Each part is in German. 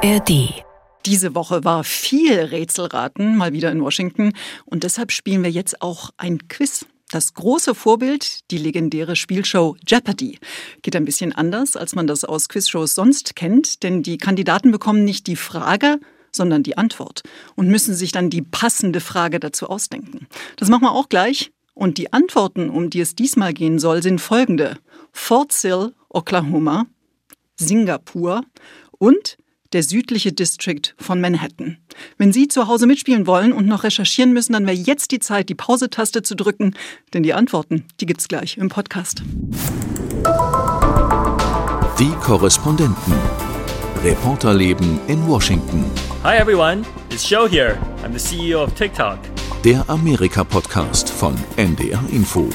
ARD. Diese Woche war viel Rätselraten mal wieder in Washington und deshalb spielen wir jetzt auch ein Quiz. Das große Vorbild, die legendäre Spielshow Jeopardy, geht ein bisschen anders, als man das aus Quizshows sonst kennt, denn die Kandidaten bekommen nicht die Frage, sondern die Antwort und müssen sich dann die passende Frage dazu ausdenken. Das machen wir auch gleich. Und die Antworten, um die es diesmal gehen soll, sind folgende. Fort Sill, Oklahoma, Singapur und der südliche District von Manhattan. Wenn Sie zu Hause mitspielen wollen und noch recherchieren müssen, dann wäre jetzt die Zeit, die Pause-Taste zu drücken, denn die Antworten, die gibt's gleich im Podcast. Die Korrespondenten. Reporterleben in Washington. Hi everyone, it's Joe here. I'm the CEO of TikTok. Der Amerika-Podcast von NDR Info.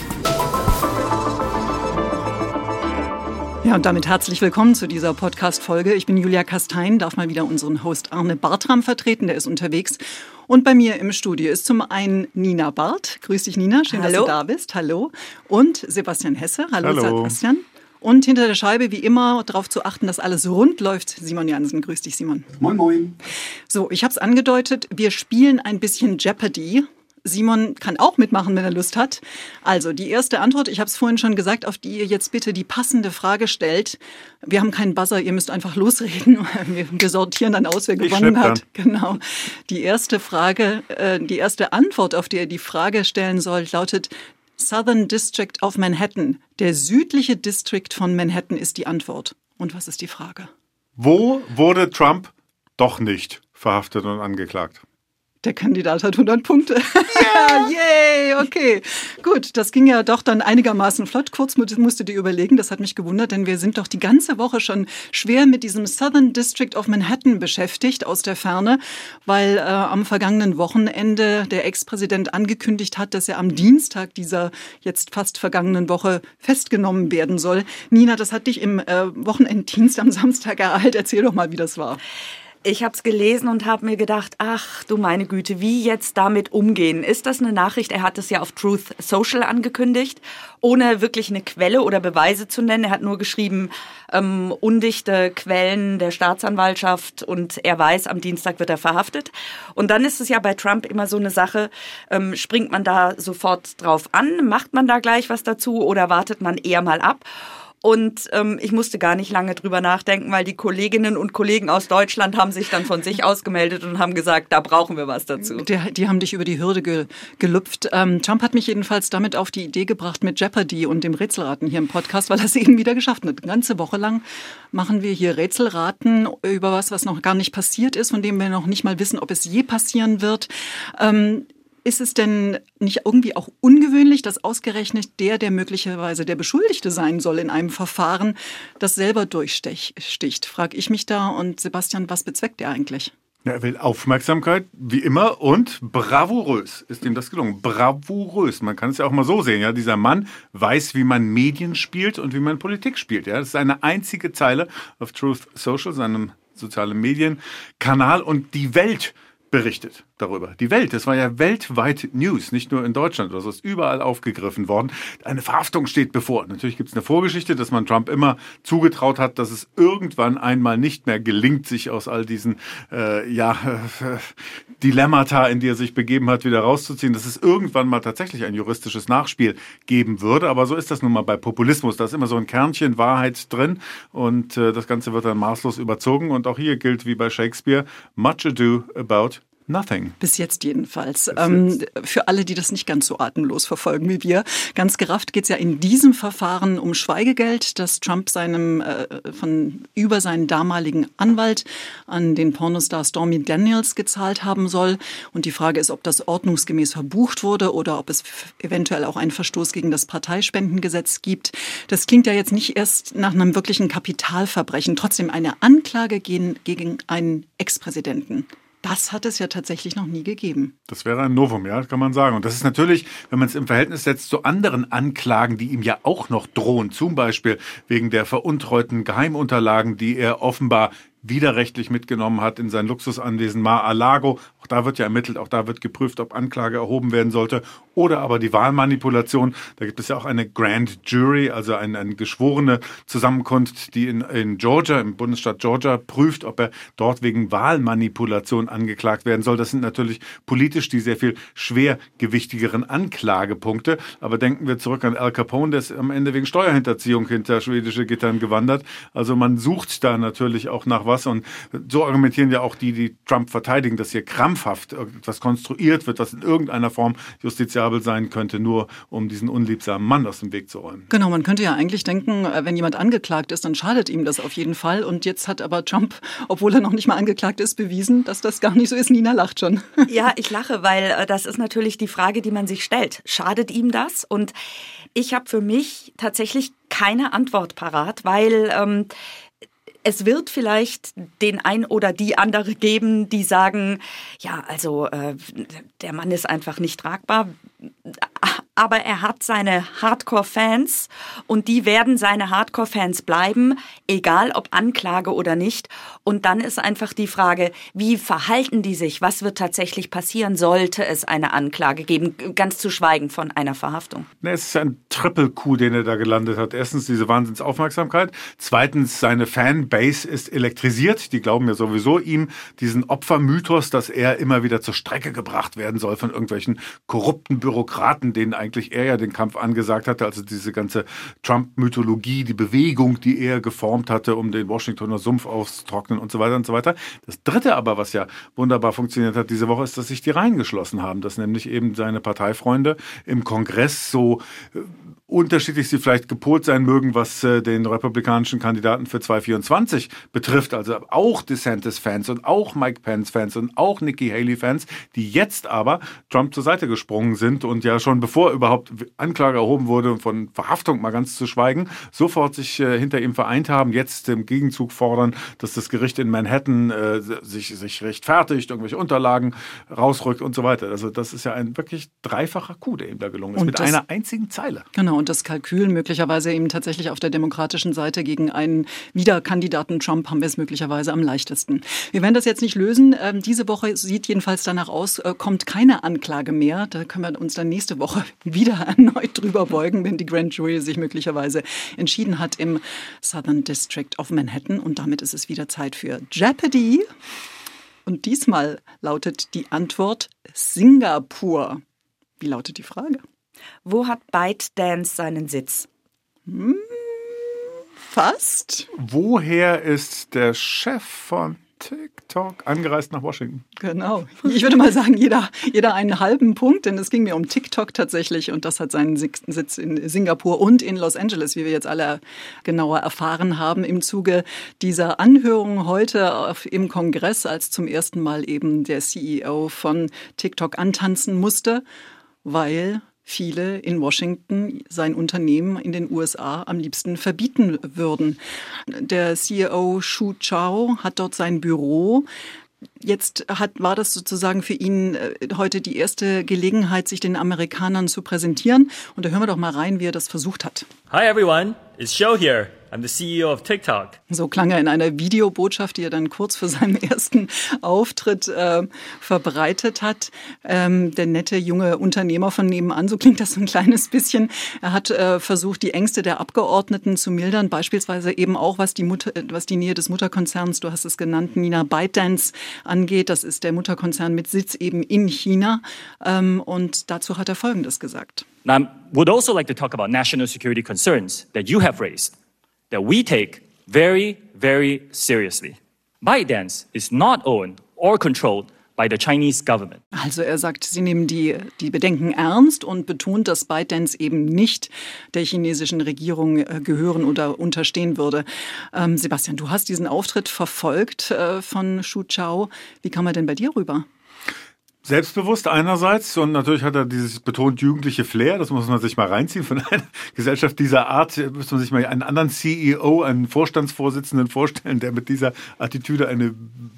Ja, und damit herzlich willkommen zu dieser Podcast-Folge. Ich bin Julia Kastein, darf mal wieder unseren Host Arne Bartram vertreten, der ist unterwegs. Und bei mir im Studio ist zum einen Nina Barth. Grüß dich, Nina. Schön, Hallo. dass du da bist. Hallo. Und Sebastian Hesse. Hallo, Hallo. Sebastian. Und hinter der Scheibe, wie immer, darauf zu achten, dass alles rund läuft. Simon Jansen. Grüß dich, Simon. Moin, moin. So, ich habe es angedeutet, wir spielen ein bisschen Jeopardy. Simon kann auch mitmachen, wenn er Lust hat. Also die erste Antwort, ich habe es vorhin schon gesagt, auf die ihr jetzt bitte die passende Frage stellt. Wir haben keinen Buzzer, ihr müsst einfach losreden. Wir, sortieren dann aus, wer gewonnen hat. Genau. Die erste Frage, äh, die erste Antwort, auf die ihr die Frage stellen sollt, lautet Southern District of Manhattan. Der südliche District von Manhattan ist die Antwort. Und was ist die Frage? Wo wurde Trump doch nicht verhaftet und angeklagt? Der Kandidat hat 100 Punkte. Ja, yay, okay. Gut, das ging ja doch dann einigermaßen flott. Kurz mu- musst du dir überlegen, das hat mich gewundert, denn wir sind doch die ganze Woche schon schwer mit diesem Southern District of Manhattan beschäftigt aus der Ferne, weil äh, am vergangenen Wochenende der Ex-Präsident angekündigt hat, dass er am Dienstag dieser jetzt fast vergangenen Woche festgenommen werden soll. Nina, das hat dich im äh, Wochenenddienst am Samstag ereilt. Erzähl doch mal, wie das war. Ich habe es gelesen und habe mir gedacht, ach du meine Güte, wie jetzt damit umgehen? Ist das eine Nachricht? Er hat es ja auf Truth Social angekündigt, ohne wirklich eine Quelle oder Beweise zu nennen. Er hat nur geschrieben, ähm, undichte Quellen der Staatsanwaltschaft und er weiß, am Dienstag wird er verhaftet. Und dann ist es ja bei Trump immer so eine Sache, ähm, springt man da sofort drauf an, macht man da gleich was dazu oder wartet man eher mal ab? Und ähm, ich musste gar nicht lange drüber nachdenken, weil die Kolleginnen und Kollegen aus Deutschland haben sich dann von sich ausgemeldet und haben gesagt, da brauchen wir was dazu. Die, die haben dich über die Hürde ge, gelüpft. Ähm, Trump hat mich jedenfalls damit auf die Idee gebracht mit Jeopardy und dem Rätselraten hier im Podcast, weil er es eben wieder geschafft hat. Eine ganze Woche lang machen wir hier Rätselraten über was, was noch gar nicht passiert ist, von dem wir noch nicht mal wissen, ob es je passieren wird. Ähm, ist es denn nicht irgendwie auch ungewöhnlich, dass ausgerechnet der, der möglicherweise der Beschuldigte sein soll in einem Verfahren, das selber durchsticht? Frag ich mich da. Und Sebastian, was bezweckt er eigentlich? Ja, er will Aufmerksamkeit, wie immer, und bravourös ist ihm das gelungen. Bravourös. Man kann es ja auch mal so sehen. Ja, dieser Mann weiß, wie man Medien spielt und wie man Politik spielt. Ja, das ist eine einzige Zeile auf Truth Social, seinem sozialen Medienkanal und die Welt berichtet darüber. Die Welt, das war ja weltweit News, nicht nur in Deutschland, das ist überall aufgegriffen worden. Eine Verhaftung steht bevor. Natürlich gibt es eine Vorgeschichte, dass man Trump immer zugetraut hat, dass es irgendwann einmal nicht mehr gelingt, sich aus all diesen äh, ja, äh, Dilemmata, in die er sich begeben hat, wieder rauszuziehen, dass es irgendwann mal tatsächlich ein juristisches Nachspiel geben würde. Aber so ist das nun mal bei Populismus. Da ist immer so ein Kernchen Wahrheit drin und äh, das Ganze wird dann maßlos überzogen. Und auch hier gilt wie bei Shakespeare, much ado about Nothing. Bis jetzt jedenfalls. Ähm, für alle, die das nicht ganz so atemlos verfolgen wie wir. Ganz gerafft geht es ja in diesem Verfahren um Schweigegeld, das Trump seinem äh, von über seinen damaligen Anwalt an den Pornostar Stormy Daniels gezahlt haben soll. Und die Frage ist, ob das ordnungsgemäß verbucht wurde oder ob es eventuell auch einen Verstoß gegen das Parteispendengesetz gibt. Das klingt ja jetzt nicht erst nach einem wirklichen Kapitalverbrechen. Trotzdem eine Anklage gegen, gegen einen Ex-Präsidenten. Das hat es ja tatsächlich noch nie gegeben. Das wäre ein Novum, ja, kann man sagen. Und das ist natürlich, wenn man es im Verhältnis setzt zu anderen Anklagen, die ihm ja auch noch drohen, zum Beispiel wegen der veruntreuten Geheimunterlagen, die er offenbar widerrechtlich mitgenommen hat in sein Luxusanwesen Mar-a-Lago. Auch da wird ja ermittelt, auch da wird geprüft, ob Anklage erhoben werden sollte. Oder aber die Wahlmanipulation. Da gibt es ja auch eine Grand Jury, also eine, eine geschworene Zusammenkunft, die in, in Georgia, im Bundesstaat Georgia, prüft, ob er dort wegen Wahlmanipulation angeklagt werden soll. Das sind natürlich politisch die sehr viel schwergewichtigeren Anklagepunkte. Aber denken wir zurück an Al Capone, der ist am Ende wegen Steuerhinterziehung hinter schwedische Gittern gewandert. Also man sucht da natürlich auch nach was. Und so argumentieren ja auch die, die Trump verteidigen, dass hier krampfhaft etwas konstruiert wird, was in irgendeiner Form justiziabel sein könnte, nur um diesen unliebsamen Mann aus dem Weg zu räumen. Genau, man könnte ja eigentlich denken, äh, wenn jemand angeklagt ist, dann schadet ihm das auf jeden Fall. Und jetzt hat aber Trump, obwohl er noch nicht mal angeklagt ist, bewiesen, dass das gar nicht so ist. Nina lacht schon. Ja, ich lache, weil äh, das ist natürlich die Frage, die man sich stellt. Schadet ihm das? Und ich habe für mich tatsächlich keine Antwort parat, weil ähm, es wird vielleicht den ein oder die andere geben, die sagen, ja, also äh, der Mann ist einfach nicht tragbar aber er hat seine Hardcore-Fans und die werden seine Hardcore-Fans bleiben, egal ob Anklage oder nicht. Und dann ist einfach die Frage, wie verhalten die sich? Was wird tatsächlich passieren, sollte es eine Anklage geben? Ganz zu schweigen von einer Verhaftung. Es ist ein Triple-Coup, den er da gelandet hat. Erstens diese Wahnsinnsaufmerksamkeit. Zweitens, seine Fanbase ist elektrisiert. Die glauben ja sowieso ihm diesen Opfermythos, dass er immer wieder zur Strecke gebracht werden soll von irgendwelchen korrupten Bürokraten, denen eigentlich er ja den Kampf angesagt hatte, also diese ganze Trump-Mythologie, die Bewegung, die er geformt hatte, um den Washingtoner Sumpf auszutrocknen und so weiter und so weiter. Das Dritte aber, was ja wunderbar funktioniert hat diese Woche, ist, dass sich die Reihen haben, dass nämlich eben seine Parteifreunde im Kongress so äh, unterschiedlich sie vielleicht gepolt sein mögen, was äh, den republikanischen Kandidaten für 2024 betrifft. Also auch DeSantis-Fans und auch Mike Pence-Fans und auch Nikki Haley-Fans, die jetzt aber Trump zur Seite gesprungen sind und ja schon bevor überhaupt Anklage erhoben wurde, von Verhaftung mal ganz zu schweigen, sofort sich äh, hinter ihm vereint haben, jetzt im Gegenzug fordern, dass das Gericht in Manhattan äh, sich, sich rechtfertigt, irgendwelche Unterlagen rausrückt und so weiter. Also das ist ja ein wirklich dreifacher Coup, der ihm da gelungen ist, und mit einer einzigen Zeile. Genau, und das Kalkül möglicherweise eben tatsächlich auf der demokratischen Seite gegen einen Wiederkandidaten Trump haben wir es möglicherweise am leichtesten. Wir werden das jetzt nicht lösen. Ähm, diese Woche sieht jedenfalls danach aus, äh, kommt keine Anklage mehr. Da können wir uns dann nächste Woche wieder erneut drüber beugen, wenn die Grand Jury sich möglicherweise entschieden hat im Southern District of Manhattan. Und damit ist es wieder Zeit für Jeopardy. Und diesmal lautet die Antwort Singapur. Wie lautet die Frage? Wo hat ByteDance seinen Sitz? Hm, fast. Woher ist der Chef von TikTok angereist nach Washington? Genau. Ich würde mal sagen, jeder, jeder einen halben Punkt, denn es ging mir um TikTok tatsächlich und das hat seinen Sitz in Singapur und in Los Angeles, wie wir jetzt alle genauer erfahren haben im Zuge dieser Anhörung heute im Kongress, als zum ersten Mal eben der CEO von TikTok antanzen musste, weil viele in Washington sein Unternehmen in den USA am liebsten verbieten würden. Der CEO Shu Chao hat dort sein Büro. Jetzt hat, war das sozusagen für ihn äh, heute die erste Gelegenheit, sich den Amerikanern zu präsentieren. Und da hören wir doch mal rein, wie er das versucht hat. Hi everyone, it's Show here. I'm the CEO of TikTok. So klang er in einer Videobotschaft, die er dann kurz vor seinem ersten Auftritt äh, verbreitet hat. Ähm, der nette junge Unternehmer von nebenan, so klingt das so ein kleines bisschen. Er hat äh, versucht, die Ängste der Abgeordneten zu mildern, beispielsweise eben auch, was die, Mutter, was die Nähe des Mutterkonzerns, du hast es genannt, Nina ByteDance angeht. Das ist der Mutterkonzern mit Sitz eben in China. Ähm, und dazu hat er Folgendes gesagt. Now, I would also like to talk about national security concerns that you have raised. That we take very, very seriously. ByteDance is not owned or controlled by the Chinese government. Also er sagt, sie nehmen die, die Bedenken ernst und betont, dass ByteDance eben nicht der chinesischen Regierung äh, gehören oder unterstehen würde. Ähm, Sebastian, du hast diesen Auftritt verfolgt äh, von Xu Chao. Wie kam er denn bei dir rüber? Selbstbewusst einerseits und natürlich hat er dieses betont jugendliche Flair, das muss man sich mal reinziehen. Von einer Gesellschaft dieser Art müsste man sich mal einen anderen CEO, einen Vorstandsvorsitzenden vorstellen, der mit dieser Attitüde eine,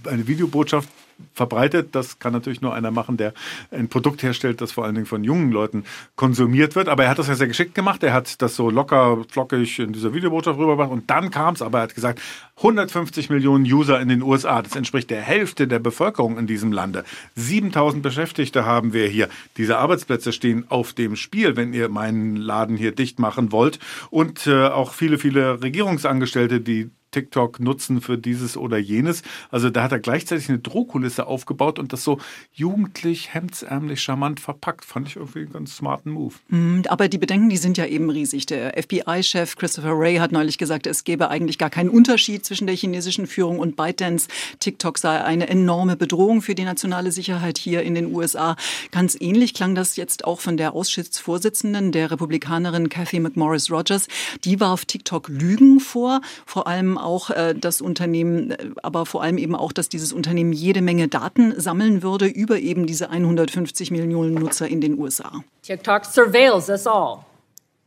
eine Videobotschaft verbreitet. Das kann natürlich nur einer machen, der ein Produkt herstellt, das vor allen Dingen von jungen Leuten konsumiert wird. Aber er hat das ja sehr geschickt gemacht. Er hat das so locker, flockig in dieser Videobotschaft rübergebracht. Und dann kam es, aber er hat gesagt, 150 Millionen User in den USA. Das entspricht der Hälfte der Bevölkerung in diesem Lande. 7000 Beschäftigte haben wir hier. Diese Arbeitsplätze stehen auf dem Spiel, wenn ihr meinen Laden hier dicht machen wollt. Und äh, auch viele, viele Regierungsangestellte, die TikTok nutzen für dieses oder jenes. Also da hat er gleichzeitig eine Drohkulisse aufgebaut und das so jugendlich, hemdsärmlich, charmant verpackt. Fand ich irgendwie einen ganz smarten Move. Mhm, aber die Bedenken, die sind ja eben riesig. Der FBI-Chef Christopher Wray hat neulich gesagt, es gäbe eigentlich gar keinen Unterschied zwischen der chinesischen Führung und ByteDance. TikTok sei eine enorme Bedrohung für die nationale Sicherheit hier in den USA. Ganz ähnlich klang das jetzt auch von der Ausschussvorsitzenden, der Republikanerin Kathy McMorris Rogers. Die warf TikTok Lügen vor, vor allem auch äh, das Unternehmen, äh, aber vor allem eben auch, dass dieses Unternehmen jede Menge Daten sammeln würde über eben diese 150 Millionen Nutzer in den USA. TikTok surveils us all.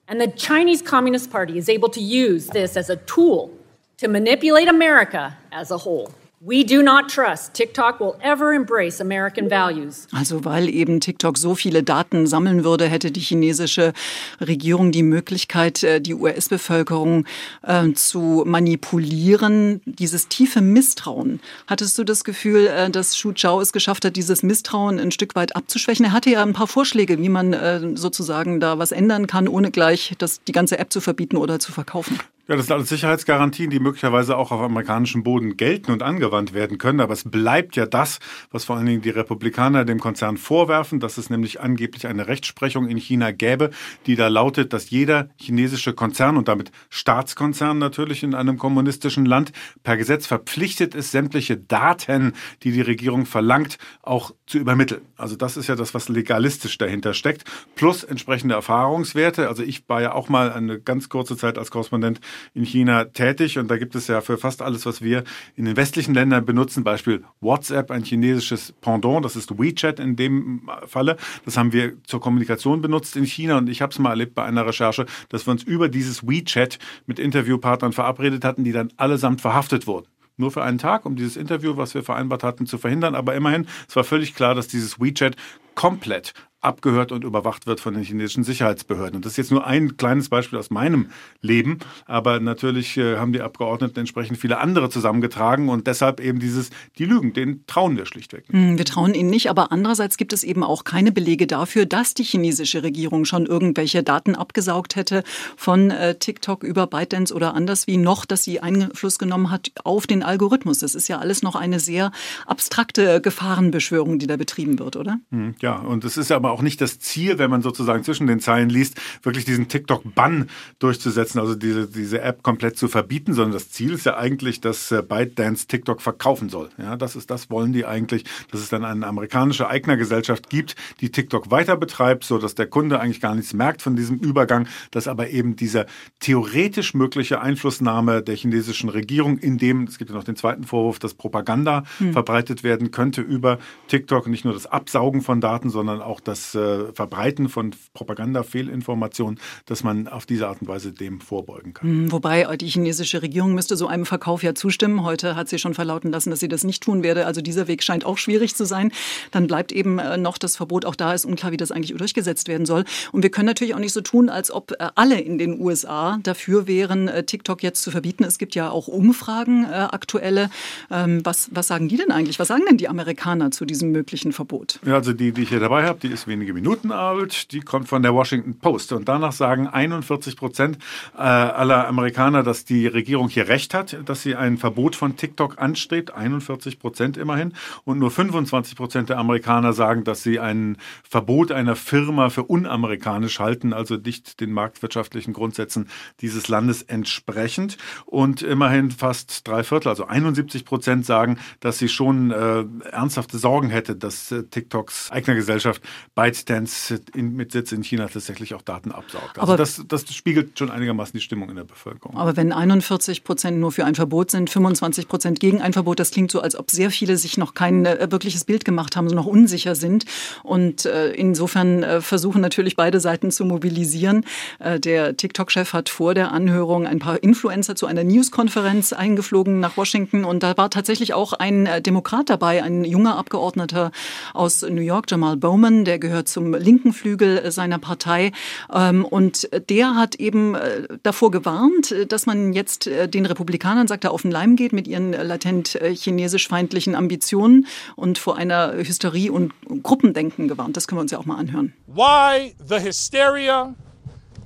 And the Chinese Communist Party is able to use this as a tool to manipulate America as a whole. We do not trust TikTok will ever embrace American values. Also weil eben TikTok so viele Daten sammeln würde, hätte die chinesische Regierung die Möglichkeit, äh, die US-Bevölkerung äh, zu manipulieren. Dieses tiefe Misstrauen. Hattest du das Gefühl, äh, dass Xu Zhao es geschafft hat, dieses Misstrauen ein Stück weit abzuschwächen? Er hatte ja ein paar Vorschläge, wie man sozusagen da was ändern kann, ohne gleich das, die ganze App zu verbieten oder zu verkaufen. Ja, das sind alles Sicherheitsgarantien, die möglicherweise auch auf amerikanischem Boden gelten und angewandt werden können. Aber es bleibt ja das, was vor allen Dingen die Republikaner dem Konzern vorwerfen, dass es nämlich angeblich eine Rechtsprechung in China gäbe, die da lautet, dass jeder chinesische Konzern und damit Staatskonzern natürlich in einem kommunistischen Land per Gesetz verpflichtet ist, sämtliche Daten, die die Regierung verlangt, auch zu übermitteln. Also das ist ja das, was legalistisch dahinter steckt, plus entsprechende Erfahrungswerte. Also ich war ja auch mal eine ganz kurze Zeit als Korrespondent in China tätig und da gibt es ja für fast alles, was wir in den westlichen Ländern benutzen, Beispiel WhatsApp, ein chinesisches Pendant, das ist WeChat in dem Falle. Das haben wir zur Kommunikation benutzt in China und ich habe es mal erlebt bei einer Recherche, dass wir uns über dieses WeChat mit Interviewpartnern verabredet hatten, die dann allesamt verhaftet wurden nur für einen Tag, um dieses Interview, was wir vereinbart hatten, zu verhindern. Aber immerhin, es war völlig klar, dass dieses WeChat komplett abgehört und überwacht wird von den chinesischen Sicherheitsbehörden. Und das ist jetzt nur ein kleines Beispiel aus meinem Leben, aber natürlich äh, haben die Abgeordneten entsprechend viele andere zusammengetragen und deshalb eben dieses, die Lügen, denen trauen wir schlichtweg nicht. Hm, wir trauen ihnen nicht, aber andererseits gibt es eben auch keine Belege dafür, dass die chinesische Regierung schon irgendwelche Daten abgesaugt hätte von äh, TikTok über ByteDance oder anders wie noch, dass sie Einfluss genommen hat auf den Algorithmus. Das ist ja alles noch eine sehr abstrakte Gefahrenbeschwörung, die da betrieben wird, oder? Hm, ja, und es ist aber aber auch nicht das Ziel, wenn man sozusagen zwischen den Zeilen liest, wirklich diesen TikTok-Bann durchzusetzen, also diese, diese App komplett zu verbieten, sondern das Ziel ist ja eigentlich, dass äh, ByteDance TikTok verkaufen soll. Ja, das ist, das wollen die eigentlich, dass es dann eine amerikanische Eignergesellschaft gibt, die TikTok weiter betreibt, so dass der Kunde eigentlich gar nichts merkt von diesem Übergang, dass aber eben diese theoretisch mögliche Einflussnahme der chinesischen Regierung, in dem, es gibt ja noch den zweiten Vorwurf, dass Propaganda hm. verbreitet werden könnte über TikTok, nicht nur das Absaugen von Daten, sondern auch das das äh, Verbreiten von Propaganda, Fehlinformationen, dass man auf diese Art und Weise dem vorbeugen kann. Hm, wobei äh, die chinesische Regierung müsste so einem Verkauf ja zustimmen. Heute hat sie schon verlauten lassen, dass sie das nicht tun werde. Also dieser Weg scheint auch schwierig zu sein. Dann bleibt eben äh, noch das Verbot. Auch da ist unklar, wie das eigentlich durchgesetzt werden soll. Und wir können natürlich auch nicht so tun, als ob alle in den USA dafür wären, TikTok jetzt zu verbieten. Es gibt ja auch Umfragen aktuelle. Ähm, was, was sagen die denn eigentlich? Was sagen denn die Amerikaner zu diesem möglichen Verbot? Ja, also die, die ich hier dabei habe, die ist wenige Minuten alt. Die kommt von der Washington Post. Und danach sagen 41 Prozent äh, aller Amerikaner, dass die Regierung hier recht hat, dass sie ein Verbot von TikTok anstrebt. 41 Prozent immerhin. Und nur 25 Prozent der Amerikaner sagen, dass sie ein Verbot einer Firma für unamerikanisch halten, also nicht den marktwirtschaftlichen Grundsätzen dieses Landes entsprechend. Und immerhin fast drei Viertel, also 71 Prozent sagen, dass sie schon äh, ernsthafte Sorgen hätte, dass äh, TikToks Eignergesellschaft ByteDance in, mit Sitz in China tatsächlich auch Daten absaugt. Also Aber- das, das spiegelt schon einigermaßen die Stimmung in der Bevölkerung. Aber wenn 41 Prozent nur für ein Verbot sind, 25 Prozent gegen ein Verbot, das klingt so, als ob sehr viele sich noch kein äh, wirkliches Bild gemacht haben, so noch unsicher sind. Und äh, insofern äh, versuchen natürlich beide Seiten zu mobilisieren. Äh, der TikTok-Chef hat vor der Anhörung ein paar Influencer zu einer Newskonferenz eingeflogen nach Washington. Und da war tatsächlich auch ein äh, Demokrat dabei, ein junger Abgeordneter aus New York, Jamal Bowman, der gehört zum linken Flügel äh, seiner Partei. Ähm, und der hat eben äh, davor gewarnt, äh, dass man jetzt den Republikanern, sagt er, auf den Leim geht mit ihren latent chinesisch-feindlichen Ambitionen und vor einer Hysterie und Gruppendenken gewarnt. Das können wir uns ja auch mal anhören. why the hysteria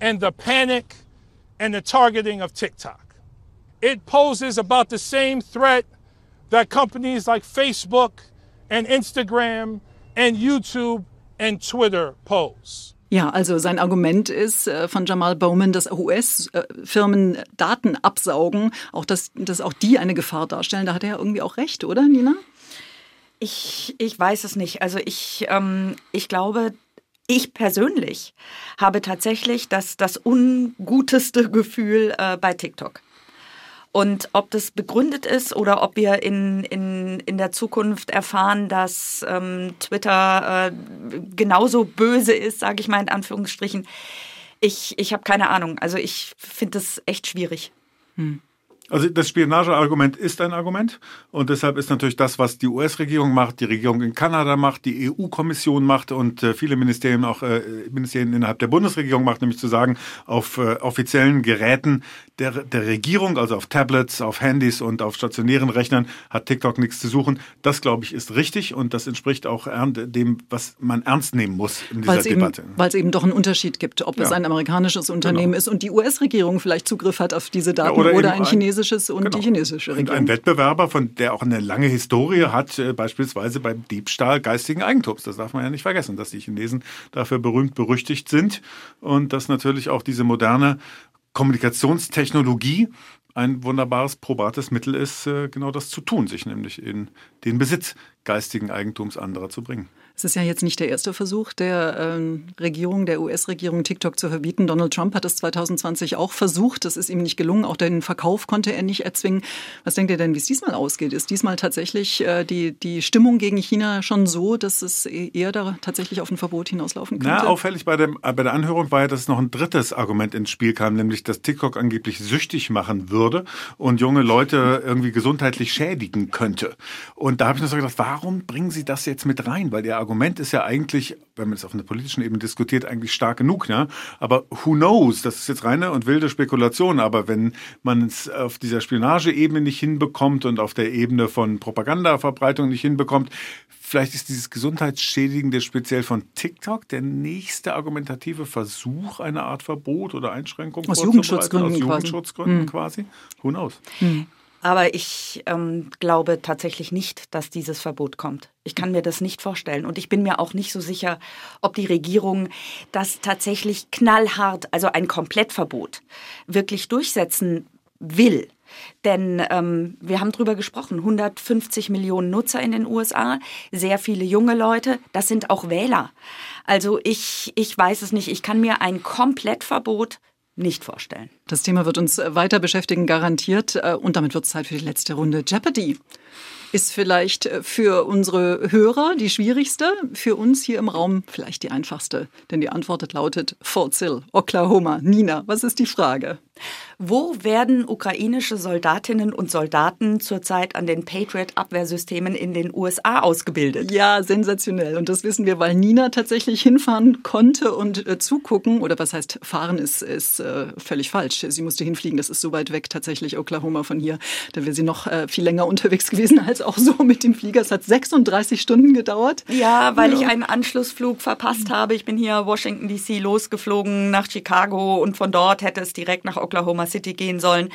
and the panic and the targeting of TikTok? It poses about the same threat that companies like Facebook and Instagram and YouTube and Twitter pose. Ja, also sein Argument ist äh, von Jamal Bowman, dass US-Firmen Daten absaugen, auch dass, dass auch die eine Gefahr darstellen. Da hat er ja irgendwie auch recht, oder, Nina? Ich, ich weiß es nicht. Also ich, ähm, ich glaube, ich persönlich habe tatsächlich das, das unguteste Gefühl äh, bei TikTok. Und ob das begründet ist oder ob wir in, in, in der Zukunft erfahren, dass ähm, Twitter äh, genauso böse ist, sage ich mal in Anführungsstrichen, ich, ich habe keine Ahnung. Also ich finde das echt schwierig. Also das Spionageargument ist ein Argument und deshalb ist natürlich das, was die US-Regierung macht, die Regierung in Kanada macht, die EU-Kommission macht und äh, viele Ministerien auch äh, Ministerien innerhalb der Bundesregierung macht, nämlich zu sagen, auf äh, offiziellen Geräten der, der Regierung, also auf Tablets, auf Handys und auf stationären Rechnern hat TikTok nichts zu suchen. Das glaube ich ist richtig und das entspricht auch dem, was man ernst nehmen muss in dieser Weil es eben, Debatte. weil es eben doch einen Unterschied gibt, ob es Ja. ein amerikanisches Unternehmen Genau. ist und die US-Regierung vielleicht Zugriff hat auf diese Daten oder oder, eben ein ein- chinesisches und Genau. die chinesische Und Regierung. ein Wettbewerber, von der auch eine lange Historie hat, äh, beispielsweise beim Diebstahl geistigen Eigentums. Das darf man ja nicht vergessen, dass die Chinesen dafür berühmt berüchtigt sind und dass natürlich auch diese moderne Kommunikationstechnologie ein wunderbares, probates Mittel ist, äh, genau das zu tun, sich nämlich in den Besitz geistigen Eigentums anderer zu bringen. Es ist ja jetzt nicht der erste Versuch der ähm, Regierung, der US-Regierung, TikTok zu verbieten. Donald Trump hat es 2020 auch versucht. Das ist ihm nicht gelungen. Auch den Verkauf konnte er nicht erzwingen. Was denkt ihr denn, wie es diesmal ausgeht? Ist diesmal tatsächlich äh, die, die Stimmung gegen China schon so, dass es eher da tatsächlich auf ein Verbot hinauslaufen könnte? Na, auffällig bei, dem, äh, bei der Anhörung war ja, dass noch ein drittes Argument ins Spiel kam, nämlich, dass TikTok angeblich süchtig machen würde und junge Leute irgendwie gesundheitlich schädigen könnte. Und da habe ich nur so gedacht, warum bringen Sie das jetzt mit rein? Weil Ihr Argument ist ja eigentlich, wenn man es auf einer politischen Ebene diskutiert, eigentlich stark genug. Ne? Aber who knows? Das ist jetzt reine und wilde Spekulation. Aber wenn man es auf dieser Spionageebene nicht hinbekommt und auf der Ebene von Propagandaverbreitung nicht hinbekommt, Vielleicht ist dieses Gesundheitsschädigende speziell von TikTok der nächste argumentative Versuch, eine Art Verbot oder Einschränkung Aus? Jugendschutzgründen Aus quasi. Jugendschutzgründen quasi. Who knows? Aber ich ähm, glaube tatsächlich nicht, dass dieses Verbot kommt. Ich kann mir das nicht vorstellen. Und ich bin mir auch nicht so sicher, ob die Regierung das tatsächlich knallhart, also ein Komplettverbot, wirklich durchsetzen will. Denn ähm, wir haben drüber gesprochen, 150 Millionen Nutzer in den USA, sehr viele junge Leute, das sind auch Wähler. Also ich, ich weiß es nicht, ich kann mir ein Komplettverbot nicht vorstellen. Das Thema wird uns weiter beschäftigen, garantiert. Äh, Und damit wird es Zeit für die letzte Runde Jeopardy. Ist vielleicht äh, für unsere Hörer die schwierigste, für uns hier im Raum vielleicht die einfachste. Denn die Antwort lautet Fort Sill, Oklahoma. Nina, was ist die Frage? Wo werden ukrainische Soldatinnen und Soldaten zurzeit an den Patriot-Abwehrsystemen in den USA ausgebildet? Ja, sensationell. Und das wissen wir, weil Nina tatsächlich hinfahren konnte und äh, zugucken. Oder was heißt, fahren ist, ist äh, völlig falsch. Sie musste hinfliegen. Das ist so weit weg tatsächlich, Oklahoma von hier. Da wäre sie noch äh, viel länger unterwegs gewesen als auch so mit dem Flieger. Es hat 36 Stunden gedauert. Ja, weil ich einen Anschlussflug verpasst habe. Ich bin hier Washington DC losgeflogen nach Chicago und von dort hätte es direkt nach Oklahoma City gehen sollen.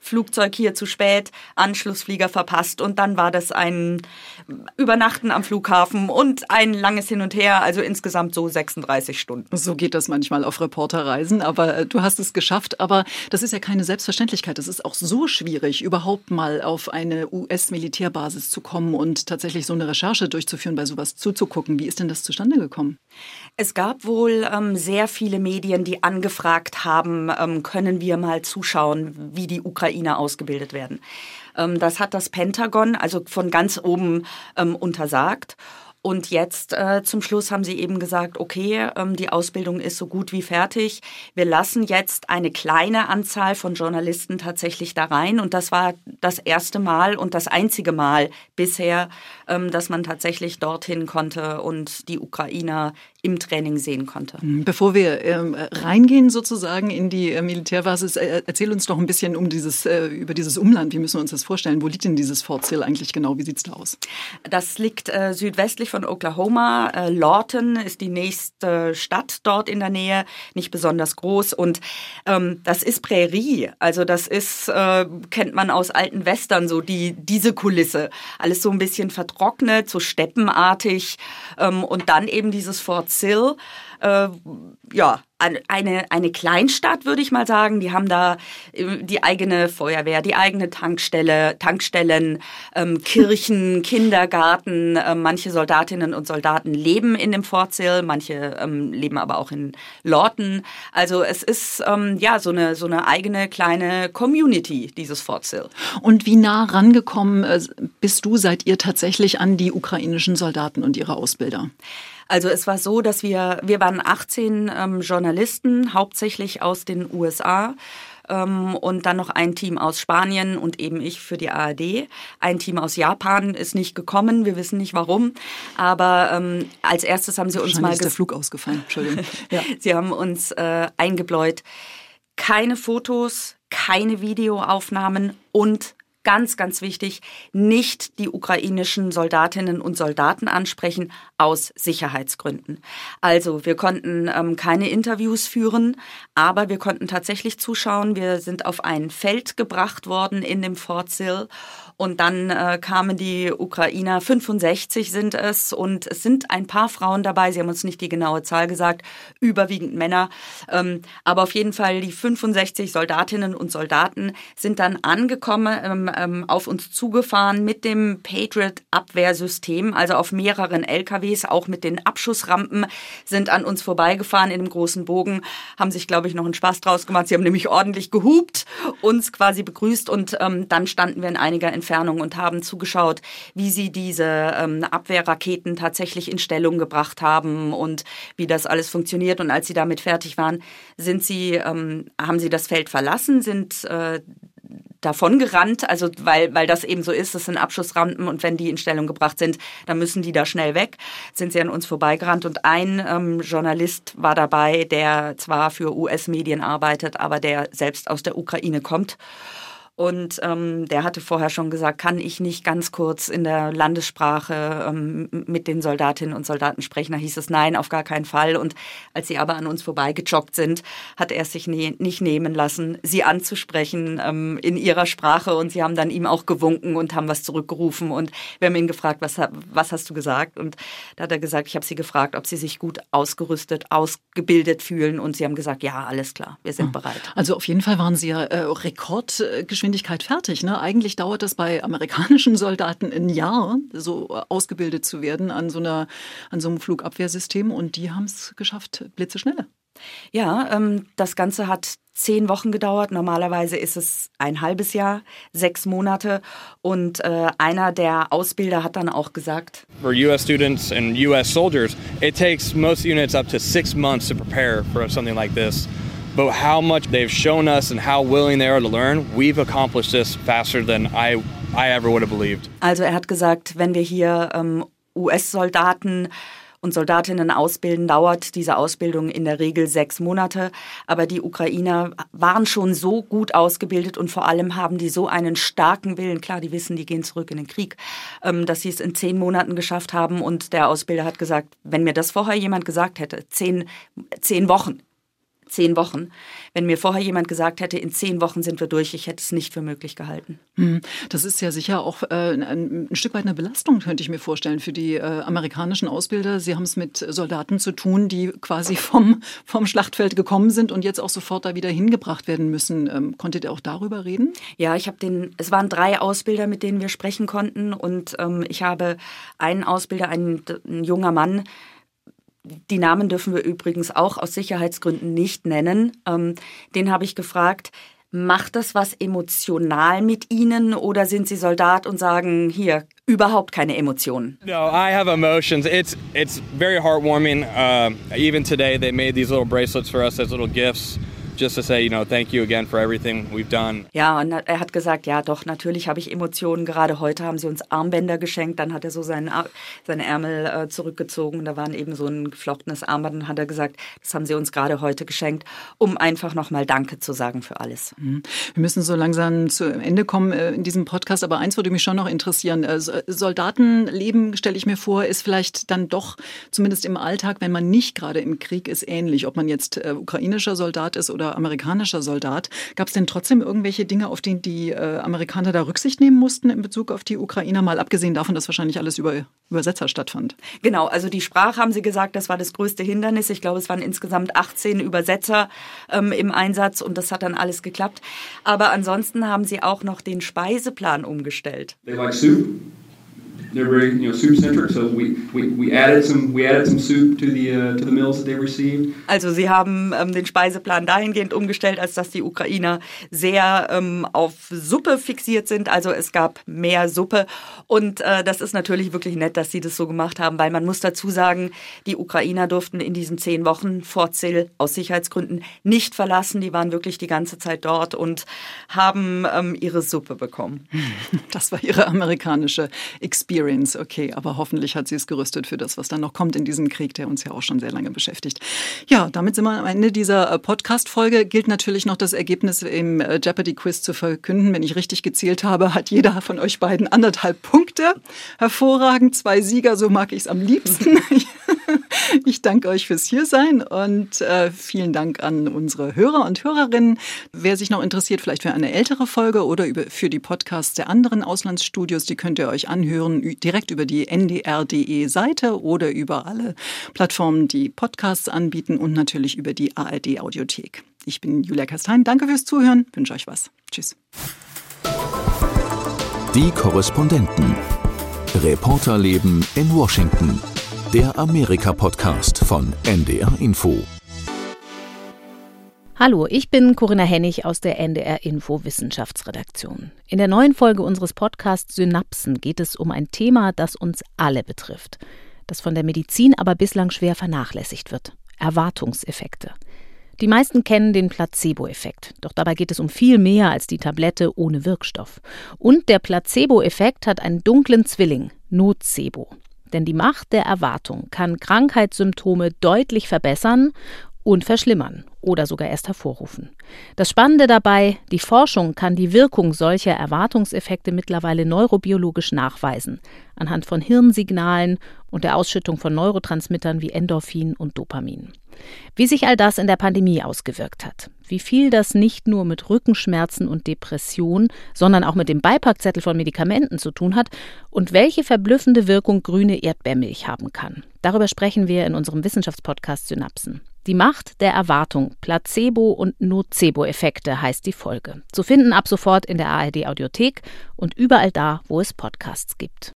Flugzeug hier zu spät, Anschlussflieger verpasst und dann war das ein Übernachten am Flughafen und ein langes Hin und Her, also insgesamt so 36 Stunden. So geht das manchmal auf Reporterreisen, aber äh, du hast es geschafft. Aber das ist ja keine Selbstverständlichkeit. Es ist auch so schwierig, überhaupt mal auf eine US-Militärbasis zu kommen und tatsächlich so eine Recherche durchzuführen, bei sowas zuzugucken. Wie ist denn das zustande gekommen? Es gab wohl ähm, sehr viele Medien, die angefragt haben, ähm, können wir mal zuschauen, wie die Ukrainer ausgebildet werden. Ähm, das hat das Pentagon also von ganz oben ähm, untersagt. Und jetzt äh, zum Schluss haben sie eben gesagt, okay, ähm, die Ausbildung ist so gut wie fertig. Wir lassen jetzt eine kleine Anzahl von Journalisten tatsächlich da rein. Und das war das erste Mal und das einzige Mal bisher, ähm, dass man tatsächlich dorthin konnte und die Ukrainer im Training sehen konnte. Mhm. Bevor wir ähm, reingehen sozusagen in die äh, Militärbasis, äh, erzähl uns doch ein bisschen um dieses, äh, über dieses Umland. Wie müssen wir uns das vorstellen? Wo liegt denn dieses Fort Sill eigentlich genau? Wie sieht es da aus? Das liegt äh, südwestlich von Oklahoma. Äh, Lawton ist die nächste Stadt dort in der Nähe, nicht besonders groß. Und ähm, das ist Prärie. Also das ist, äh, kennt man aus alten Western, so die, diese Kulisse. Alles so ein bisschen vertrocknet, so steppenartig. Ähm, und dann eben dieses Fort Sill. Äh, ja, eine, eine Kleinstadt, würde ich mal sagen. Die haben da äh, die eigene Feuerwehr, die eigene Tankstelle, Tankstellen, ähm, Kirchen, Kindergarten. Äh, manche Soldatinnen und Soldaten leben in dem Fort Sill, manche ähm, leben aber auch in Lawton. Also es ist ähm, ja so eine, so eine eigene kleine Community, dieses Fort Sill. Und wie nah rangekommen äh, bist du, seid ihr tatsächlich an die ukrainischen Soldaten und ihre Ausbilder? Also es war so, dass wir, wir waren 18 ähm, Journalisten, hauptsächlich aus den USA ähm, und dann noch ein Team aus Spanien und eben ich für die ARD. Ein Team aus Japan ist nicht gekommen, wir wissen nicht warum, aber ähm, als erstes haben sie uns mal... ist der Flug ausgefallen, Entschuldigung. Ja. sie haben uns äh, eingebläut, keine Fotos, keine Videoaufnahmen und ganz, ganz wichtig, nicht die ukrainischen Soldatinnen und Soldaten ansprechen aus Sicherheitsgründen. Also wir konnten ähm, keine Interviews führen, aber wir konnten tatsächlich zuschauen. Wir sind auf ein Feld gebracht worden in dem Fort Sill und dann äh, kamen die Ukrainer, 65 sind es und es sind ein paar Frauen dabei, sie haben uns nicht die genaue Zahl gesagt, überwiegend Männer, ähm, aber auf jeden Fall die 65 Soldatinnen und Soldaten sind dann angekommen, ähm, ähm, auf uns zugefahren mit dem Patriot-Abwehrsystem, also auf mehreren LKWs, auch mit den Abschussrampen, sind an uns vorbeigefahren in einem großen Bogen, haben sich, glaube ich, noch einen Spaß draus gemacht. Sie haben nämlich ordentlich gehupt, uns quasi begrüßt und ähm, dann standen wir in einiger Entfernung und haben zugeschaut, wie sie diese ähm, Abwehrraketen tatsächlich in Stellung gebracht haben und wie das alles funktioniert. Und als sie damit fertig waren, sind sie, ähm, haben sie das Feld verlassen, sind äh, davon gerannt, also weil, weil das eben so ist, das sind Abschussrampen und wenn die in Stellung gebracht sind, dann müssen die da schnell weg, sind sie an uns vorbeigerannt und ein ähm, Journalist war dabei, der zwar für US-Medien arbeitet, aber der selbst aus der Ukraine kommt und ähm, der hatte vorher schon gesagt, kann ich nicht ganz kurz in der Landessprache ähm, mit den Soldatinnen und Soldaten sprechen? Da hieß es nein, auf gar keinen Fall. Und als sie aber an uns vorbeigejoggt sind, hat er sich nie, nicht nehmen lassen, sie anzusprechen ähm, in ihrer Sprache. Und sie haben dann ihm auch gewunken und haben was zurückgerufen. Und wir haben ihn gefragt, was, was hast du gesagt? Und da hat er gesagt, ich habe sie gefragt, ob sie sich gut ausgerüstet, ausgebildet fühlen. Und sie haben gesagt, ja, alles klar, wir sind bereit. Also auf jeden Fall waren sie ja äh, Rekordgeschwindigkeit Geschwindigkeit fertig. Ne? Eigentlich dauert das bei amerikanischen Soldaten ein Jahr, so ausgebildet zu werden an so, einer, an so einem Flugabwehrsystem. Und die haben es geschafft, blitzeschnelle. Ja, ähm, das Ganze hat zehn Wochen gedauert. Normalerweise ist es ein halbes Jahr, sechs Monate. Und äh, einer der Ausbilder hat dann auch gesagt: For U.S. students and U.S. soldiers, it takes most units up to six months to prepare for something like this. But how much they've shown us and how willing they are to learn, we've accomplished this faster than I, I ever would have believed. Also er hat gesagt, wenn wir hier ähm, US-Soldaten und Soldatinnen ausbilden, dauert diese Ausbildung in der Regel sechs Monate. Aber die Ukrainer waren schon so gut ausgebildet und vor allem haben die so einen starken Willen. Klar, die wissen, die gehen zurück in den Krieg, ähm, dass sie es in zehn Monaten geschafft haben. Und der Ausbilder hat gesagt, wenn mir das vorher jemand gesagt hätte, zehn, zehn Wochen, zehn Wochen. Wenn mir vorher jemand gesagt hätte, in zehn Wochen sind wir durch, ich hätte es nicht für möglich gehalten. Hm, das ist ja sicher auch äh, ein, Stück weit eine Belastung, könnte ich mir vorstellen, für die äh, amerikanischen Ausbilder. Sie haben es mit Soldaten zu tun, die quasi vom, vom Schlachtfeld gekommen sind und jetzt auch sofort da wieder hingebracht werden müssen. Ähm, konntet ihr auch darüber reden? Ja, ich habe den, es waren drei Ausbilder, mit denen wir sprechen konnten und ähm, ich habe einen Ausbilder, ein junger Mann, die Namen dürfen wir übrigens auch aus Sicherheitsgründen nicht nennen. Ähm, den habe ich gefragt, macht das was emotional mit Ihnen oder sind Sie Soldat und sagen, hier, überhaupt keine Emotionen? No, I have emotions. It's, it's very heartwarming. Uh, even today they made these little bracelets for us as little gifts just to say, you know, thank you again for everything we've done. Ja, und er hat gesagt, ja, doch, natürlich habe ich Emotionen. Gerade heute haben sie uns Armbänder geschenkt. Dann hat er so seinen, seine Ärmel äh, zurückgezogen. Da waren eben so ein geflochtenes Armband. Und hat er gesagt, das haben sie uns gerade heute geschenkt, um einfach nochmal Danke zu sagen für alles. Mhm. Wir müssen so langsam zu Ende kommen äh, in diesem Podcast. Aber eins würde mich schon noch interessieren. Äh, Soldatenleben, stelle ich mir vor, ist vielleicht dann doch, zumindest im Alltag, wenn man nicht gerade im Krieg ist, ähnlich. Ob man jetzt äh, ukrainischer Soldat ist oder oder amerikanischer Soldat. Gab es denn trotzdem irgendwelche Dinge, auf die die äh, Amerikaner da Rücksicht nehmen mussten in Bezug auf die Ukrainer, mal abgesehen davon, dass wahrscheinlich alles über Übersetzer stattfand? Genau, also die Sprache haben Sie gesagt, das war das größte Hindernis. Ich glaube, es waren insgesamt 18 Übersetzer ähm, im Einsatz und das hat dann alles geklappt. Aber ansonsten haben Sie auch noch den Speiseplan umgestellt. They like soup. They're very you know soup centric. So we, we, we added some we added some soup to the uh, to the meals that they received. Also sie haben ähm, den Speiseplan dahingehend umgestellt, als dass die Ukrainer sehr ähm, auf Suppe fixiert sind. Also es gab mehr Suppe und äh, das ist natürlich wirklich nett, dass sie das so gemacht haben, weil man muss dazu sagen, die Ukrainer durften in diesen zehn Wochen Fort Sill aus Sicherheitsgründen nicht verlassen. Die waren wirklich die ganze Zeit dort und haben ähm, ihre Suppe bekommen. Das war ihre amerikanische Experience. Experience. Okay, aber hoffentlich hat sie es gerüstet für das, was dann noch kommt in diesem Krieg, der uns ja auch schon sehr lange beschäftigt. Ja, damit sind wir am Ende dieser äh, Podcast-Folge. Gilt natürlich noch das Ergebnis im äh, Jeopardy-Quiz zu verkünden. Wenn ich richtig gezählt habe, hat jeder von euch beiden anderthalb Punkte. Hervorragend, zwei Sieger, so mag ich es am liebsten. Ich danke euch fürs Hiersein und äh, vielen Dank an unsere Hörer und Hörerinnen. Wer sich noch interessiert, vielleicht für eine ältere Folge oder über, für die Podcasts der anderen Auslandsstudios, die könnt ihr euch anhören direkt über die ndr.de Seite oder über alle Plattformen, die Podcasts anbieten und natürlich über die ARD Audiothek. Ich bin Julia Kastein. Danke fürs Zuhören. Wünsche euch was. Tschüss. Die Korrespondenten. Reporterleben in Washington. Der Amerika-Podcast von NDR Info. Hallo, ich bin Corinna Hennig aus der NDR Info Wissenschaftsredaktion. In der neuen Folge unseres Podcasts Synapsen geht es um ein Thema, das uns alle betrifft, das von der Medizin aber bislang schwer vernachlässigt wird. Erwartungseffekte. Die meisten kennen den Placebo-Effekt, doch dabei geht es um viel mehr als die Tablette ohne Wirkstoff. Und der Placebo-Effekt hat einen dunklen Zwilling, Nocebo. Denn die Macht der Erwartung kann Krankheitssymptome deutlich verbessern und verschlimmern oder sogar erst hervorrufen. Das Spannende dabei, die Forschung kann die Wirkung solcher Erwartungseffekte mittlerweile neurobiologisch nachweisen, anhand von Hirnsignalen und der Ausschüttung von Neurotransmittern wie Endorphin und Dopamin. Wie sich all das in der Pandemie ausgewirkt hat, wie viel das nicht nur mit Rückenschmerzen und Depression, sondern auch mit dem Beipackzettel von Medikamenten zu tun hat und welche verblüffende Wirkung grüne Erdbeermilch haben kann. Darüber sprechen wir in unserem Wissenschaftspodcast Synapsen. Die Macht der Erwartung, Placebo- und Nocebo-Effekte heißt die Folge. Zu finden ab sofort in der ARD Audiothek und überall da, wo es Podcasts gibt.